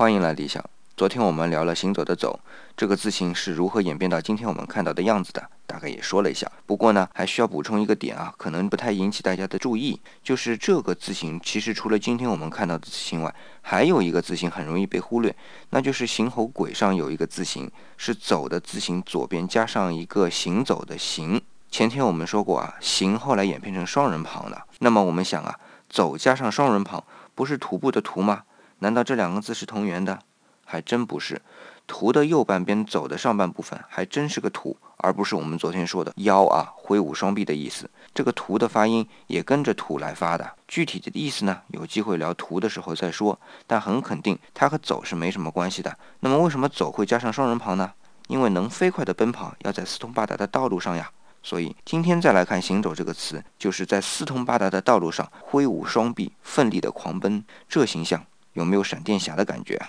欢迎来理想。昨天我们聊了“行走”的“走”这个字形是如何演变到今天我们看到的样子的，大概也说了一下。不过呢，还需要补充一个点啊，可能不太引起大家的注意，就是这个字形其实除了今天我们看到的字形外，还有一个字形很容易被忽略，那就是行猴轨上有一个字形是“走”的字形，左边加上一个行走的“行”。前天我们说过啊，“行”后来演变成双人旁的。那么我们想啊，“走”加上双人旁，不是徒步的“徒”吗？难道这两个字是同源的？还真不是，图的右半边走的上半部分还真是个土，而不是我们昨天说的腰啊，挥舞双臂的意思。这个图的发音也跟着土来发的，具体的意思呢，有机会聊图的时候再说。但很肯定，它和走是没什么关系的。那么为什么走会加上双人旁呢？因为能飞快的奔跑要在四通八达的道路上呀。所以今天再来看行走这个词，就是在四通八达的道路上挥舞双臂，奋力的狂奔，这形象有没有闪电侠的感觉？